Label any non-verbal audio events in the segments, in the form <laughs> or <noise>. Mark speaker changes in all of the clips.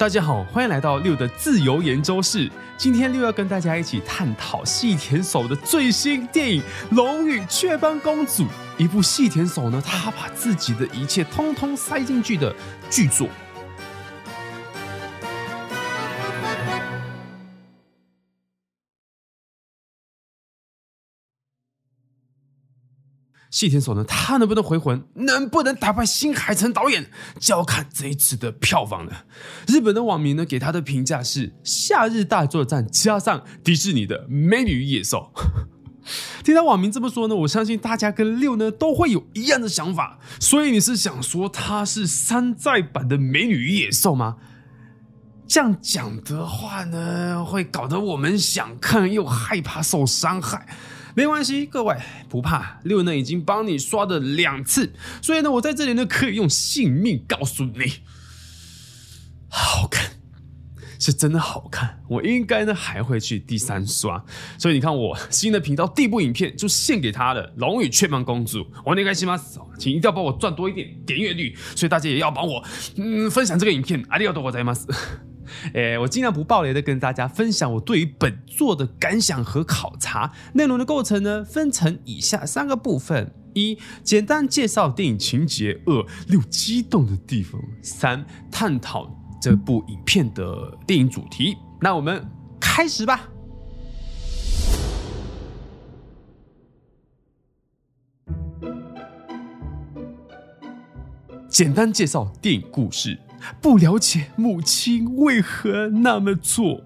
Speaker 1: 大家好，欢迎来到六的自由研究室。今天六要跟大家一起探讨细田守的最新电影《龙与雀斑公主》，一部细田守呢，他把自己的一切通通塞进去的巨作。细田守呢，他能不能回魂，能不能打败新海诚导演，就要看这一次的票房了。日本的网民呢，给他的评价是“夏日大作战”加上迪士尼的《美女与野兽》。<laughs> 听到网民这么说呢，我相信大家跟六呢都会有一样的想法。所以你是想说他是山寨版的《美女与野兽》吗？这样讲的话呢，会搞得我们想看又害怕受伤害。没关系，各位不怕，六呢已经帮你刷了两次，所以呢，我在这里呢可以用性命告诉你，好看，是真的好看，我应该呢还会去第三刷，所以你看我新的频道第一部影片就献给他了，《龙与雀斑公主》，我那个西马斯，请一定要帮我赚多一点点阅率，所以大家也要帮我嗯分享这个影片，阿里奥多我在马斯。诶，我尽量不爆雷的跟大家分享我对于本作的感想和考察。内容的构成呢，分成以下三个部分：一、简单介绍电影情节；二、六激动的地方；三、探讨这部影片的电影主题。那我们开始吧。简单介绍电影故事。不了解母亲为何那么做。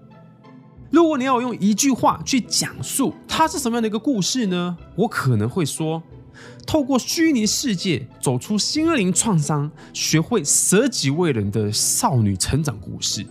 Speaker 1: 如果你要用一句话去讲述它是什么样的一个故事呢？我可能会说，透过虚拟世界走出心灵创伤，学会舍己为人的少女成长故事。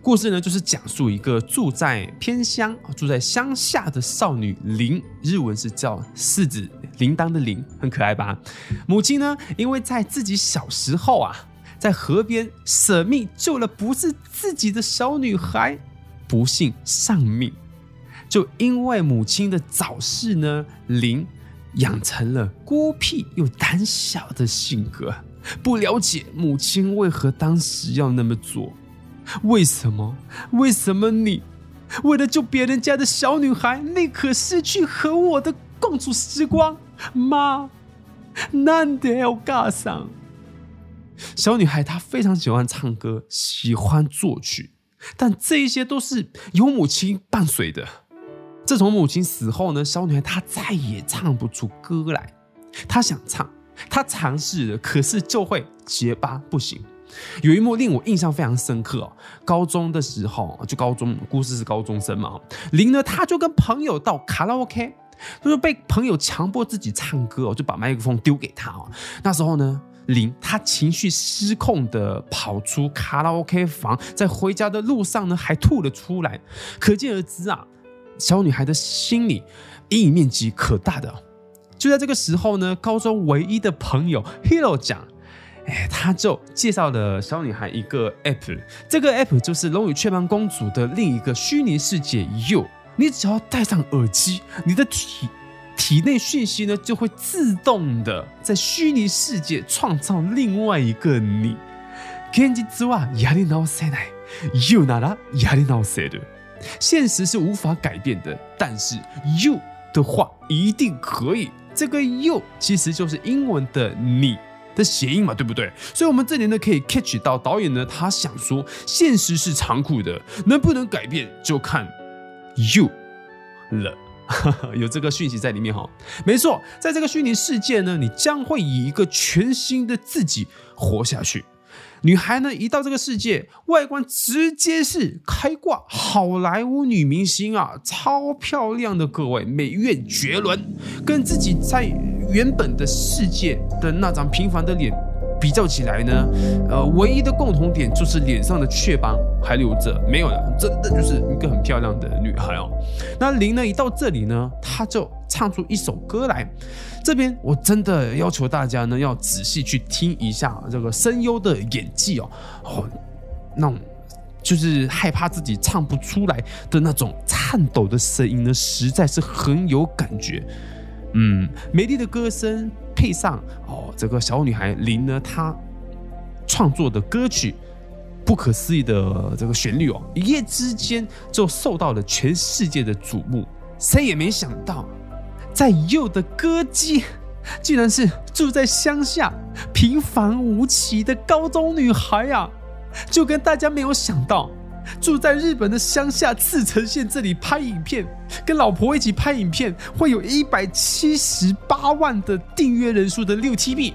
Speaker 1: 故事呢，就是讲述一个住在偏乡、住在乡下的少女铃，日文是叫柿子铃铛的铃，很可爱吧？母亲呢，因为在自己小时候啊。在河边舍命救了不是自己的小女孩，不幸丧命。就因为母亲的早逝呢，林养成了孤僻又胆小的性格，不了解母亲为何当时要那么做。为什么？为什么你为了救别人家的小女孩，宁可失去和我的共处时光？妈，难得要嘎上。小女孩她非常喜欢唱歌，喜欢作曲，但这一些都是有母亲伴随的。自从母亲死后呢，小女孩她再也唱不出歌来。她想唱，她尝试了，可是就会结巴不行。有一幕令我印象非常深刻哦，高中的时候，就高中故事是高中生嘛，林呢，她就跟朋友到卡拉 OK，就是被朋友强迫自己唱歌哦，就把麦克风丢给他哦。那时候呢。铃，他情绪失控的跑出卡拉 OK 房，在回家的路上呢，还吐了出来。可见而知啊，小女孩的心理阴影面积可大的。就在这个时候呢，高中唯一的朋友 Hero 讲，哎，他就介绍了小女孩一个 App，这个 App 就是《龙与雀斑公主》的另一个虚拟世界。You，你只要戴上耳机，你的体。体内讯息呢，就会自动的在虚拟世界创造另外一个你。现実はやり直せない。You ならやり直せる。现实是无法改变的，但是 You 的话一定可以。这个 You 其实就是英文的你的谐音嘛，对不对？所以，我们这里呢可以 catch 到导演呢，他想说，现实是残酷的，能不能改变就看 You 了。 <laughs> 有这个讯息在里面哈，没错，在这个虚拟世界呢，你将会以一个全新的自己活下去。女孩呢，一到这个世界，外观直接是开挂好莱坞女明星啊，超漂亮的各位，美艳绝伦，跟自己在原本的世界的那张平凡的脸。比较起来呢，呃，唯一的共同点就是脸上的雀斑还留着，没有了，真的就是一个很漂亮的女孩哦。那铃呢，一到这里呢，她就唱出一首歌来。这边我真的要求大家呢，要仔细去听一下这个声优的演技哦，哦，那种就是害怕自己唱不出来的那种颤抖的声音呢，实在是很有感觉。嗯，美丽的歌声。配上哦，这个小女孩林呢，她创作的歌曲不可思议的这个旋律哦，一夜之间就受到了全世界的瞩目。谁也没想到，在 U 的歌姬，竟然是住在乡下平凡无奇的高中女孩啊！就跟大家没有想到，住在日本的乡下茨城县这里拍影片，跟老婆一起拍影片，会有一百七十八万的订阅人数的六七 B，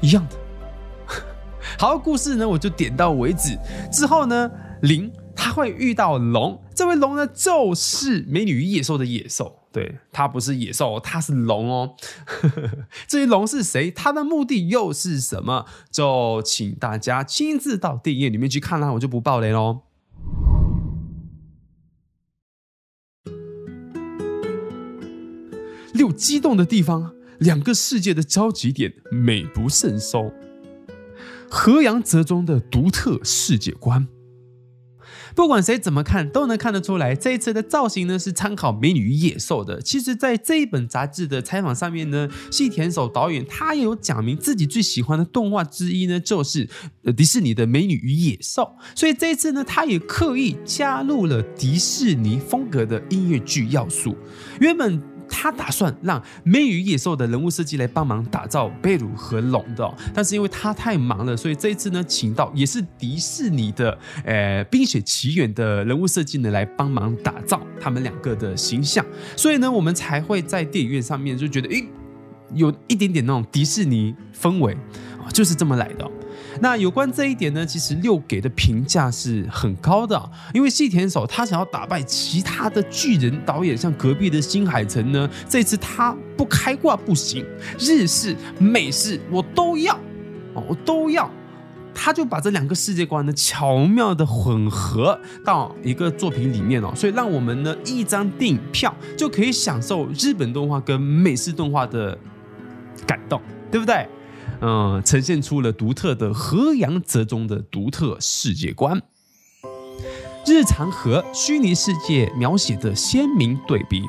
Speaker 1: 一样的。<laughs> 好，故事呢，我就点到为止。之后呢，零他会遇到龙，这位龙呢，就是《美女与野兽》的野兽。对，他不是野兽，他是龙哦。<laughs> 至于龙是谁，他的目的又是什么？就请大家亲自到电影院里面去看啦，我就不爆雷喽。六激动的地方，两个世界的交集点，美不胜收。河阳泽中的独特世界观，不管谁怎么看都能看得出来。这一次的造型呢，是参考《美女与野兽》的。其实，在这一本杂志的采访上面呢，细田守导演他也有讲明自己最喜欢的动画之一呢，就是迪士尼的《美女与野兽》。所以这一次呢，他也刻意加入了迪士尼风格的音乐剧要素。原本。他打算让《美女与野兽》的人物设计来帮忙打造贝鲁和龙的，但是因为他太忙了，所以这一次呢，请到也是迪士尼的，呃，《冰雪奇缘》的人物设计呢来帮忙打造他们两个的形象，所以呢，我们才会在电影院上面就觉得，诶，有一点点那种迪士尼氛围啊，就是这么来的，那有关这一点呢，其实六给的评价是很高的，因为细田守他想要打败其他的巨人导演，像隔壁的新海诚呢，这次他不开挂不行，日式、美式我都要，哦，我都要，他就把这两个世界观呢巧妙的混合到一个作品里面哦，所以让我们呢一张电影票就可以享受日本动画跟美式动画的感动，对不对？嗯，呈现出了独特的河阳泽中的独特世界观，日常和虚拟世界描写的鲜明对比。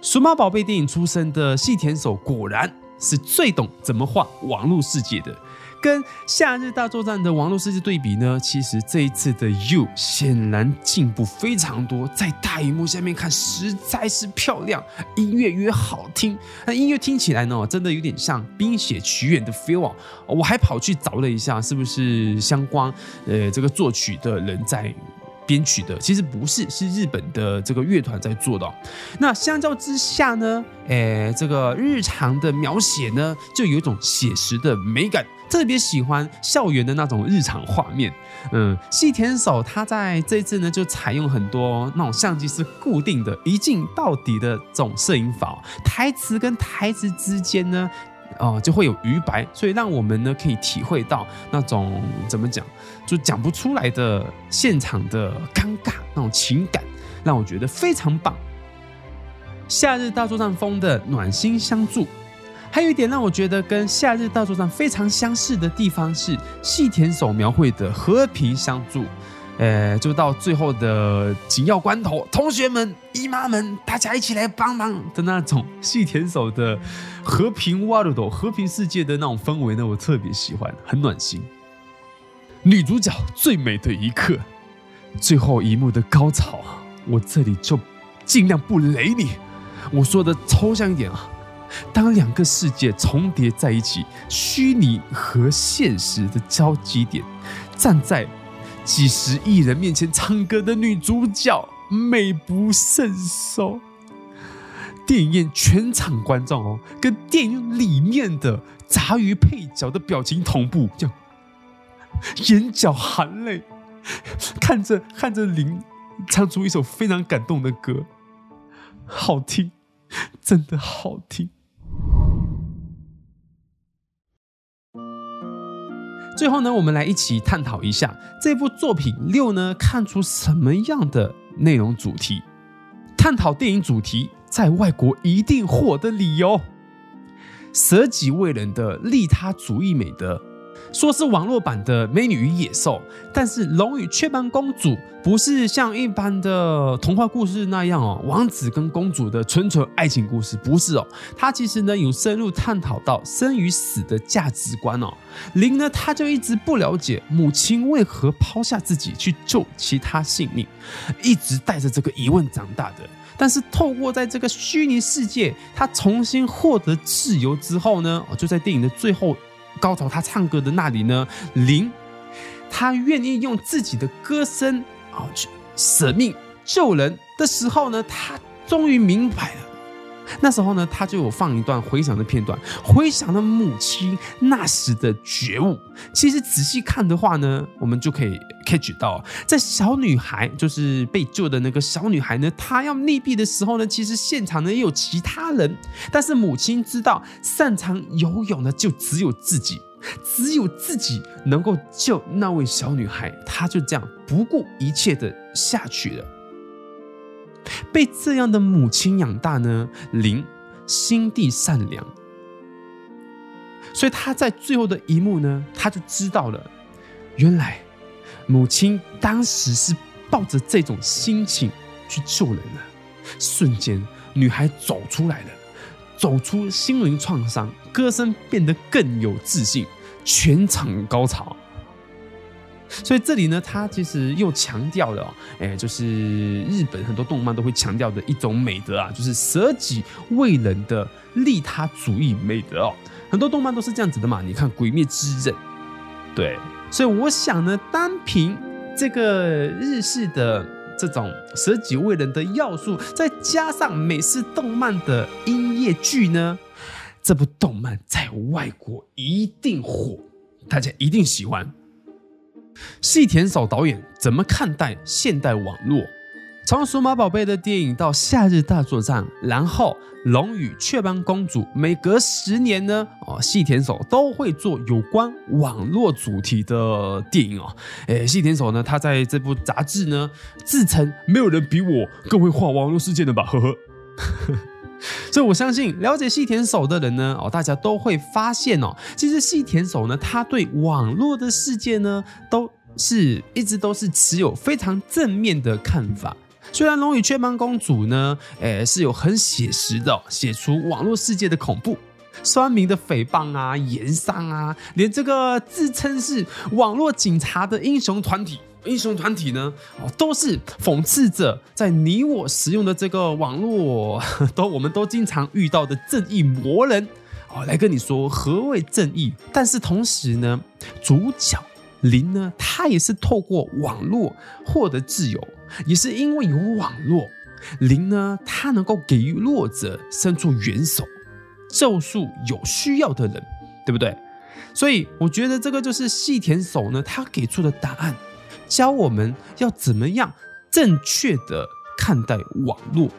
Speaker 1: 数码宝贝电影出身的细田守果然是最懂怎么画网络世界的。跟《夏日大作战》的网络世界对比呢，其实这一次的 You 显然进步非常多，在大荧幕下面看实在是漂亮，音乐也好听。那音乐听起来呢，真的有点像《冰雪奇缘》的 feel 啊！我还跑去找了一下，是不是相关呃这个作曲的人在编曲的？其实不是，是日本的这个乐团在做的。那相较之下呢，诶，这个日常的描写呢，就有一种写实的美感。特别喜欢校园的那种日常画面，嗯，细田守他在这次呢，就采用很多那种相机是固定的，一镜到底的这种摄影法，台词跟台词之间呢，哦、就会有余白，所以让我们呢可以体会到那种怎么讲，就讲不出来的现场的尴尬那种情感，让我觉得非常棒。夏日大作战风的暖心相助。还有一点让我觉得跟《夏日大作战》非常相似的地方是细田守描绘的和平相助，呃，就到最后的紧要关头，同学们、姨妈们，大家一起来帮忙的那种细田守的和平 world 和平世界的那种氛围呢，我特别喜欢，很暖心。女主角最美的一刻，最后一幕的高潮，我这里就尽量不雷你，我说的抽象一点啊。当两个世界重叠在一起，虚拟和现实的交集点，站在几十亿人面前唱歌的女主角，美不胜收。电影院全场观众哦，跟电影里面的杂鱼配角的表情同步，就眼角含泪，看着看着零唱出一首非常感动的歌，好听，真的好听。最后呢，我们来一起探讨一下这部作品六呢，看出什么样的内容主题？探讨电影主题在外国一定火的理由，舍己为人的利他主义美德，说是网络版的《美女与野兽》，但是《龙与雀斑公主》不是像一般的童话故事那样哦，王子跟公主的纯纯爱情故事，不是哦。它其实呢有深入探讨到生与死的价值观哦。灵呢，他就一直不了解母亲为何抛下自己去救其他性命，一直带着这个疑问长大的。但是透过在这个虚拟世界，他重新获得自由之后呢，就在电影的最后。高潮，他唱歌的那里呢，灵，他愿意用自己的歌声啊去舍命救人的时候呢，他终于明白了。那时候呢，他就有放一段回想的片段，回想了母亲那时的觉悟。其实仔细看的话呢，我们就可以 catch 到，在小女孩就是被救的那个小女孩呢，她要溺毙的时候呢，其实现场呢也有其他人，但是母亲知道擅长游泳的就只有自己，只有自己能够救那位小女孩，她就这样不顾一切的下去了。被这样的母亲养大呢，林心地善良，所以他在最后的一幕呢，他就知道了，原来母亲当时是抱着这种心情去救人的。瞬间，女孩走出来了，走出心灵创伤，歌声变得更有自信，全场高潮。所以这里呢，他其实又强调了，哎，就是日本很多动漫都会强调的一种美德啊，就是舍己为人的利他主义美德哦。很多动漫都是这样子的嘛，你看《鬼灭之刃》，对。所以我想呢，单凭这个日式的这种舍己为人的要素，再加上美式动漫的音乐剧呢，这部动漫在外国一定火，大家一定喜欢。细田守导演怎么看待现代网络？从数码宝贝的电影到夏日大作战，然后龙与雀斑公主，每隔十年呢，哦，细田守都会做有关网络主题的电影哦。诶，细田守呢，他在这部杂志呢，自称没有人比我更会画网络世界的吧，呵呵。<laughs> 所以我相信了解细田守的人呢，哦，大家都会发现哦，其实细田守呢，他对网络的世界呢，都是一直都是持有非常正面的看法。虽然《龙与雀斑公主》呢，诶，是有很写实的写出网络世界的恐怖、酸民的诽谤啊、盐商啊，连这个自称是网络警察的英雄团体。英雄团体呢，哦，都是讽刺着在你我使用的这个网络，<laughs> 都我们都经常遇到的正义魔人，哦，来跟你说何谓正义。但是同时呢，主角林呢，他也是透过网络获得自由，也是因为有网络，林呢，他能够给予弱者伸出援手，救赎有需要的人，对不对？所以我觉得这个就是细田守呢，他给出的答案。教我们要怎么样正确的看待网络。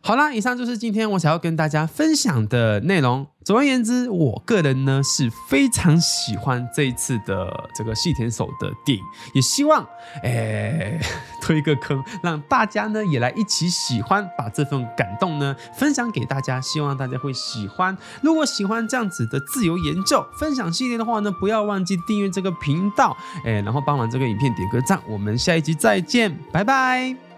Speaker 1: 好啦，以上就是今天我想要跟大家分享的内容。总而言之，我个人呢是非常喜欢这一次的这个细田守的电影，也希望诶推一个坑，让大家呢也来一起喜欢，把这份感动呢分享给大家，希望大家会喜欢。如果喜欢这样子的自由研究分享系列的话呢，不要忘记订阅这个频道，诶，然后帮忙这个影片点个赞。我们下一集再见，拜拜。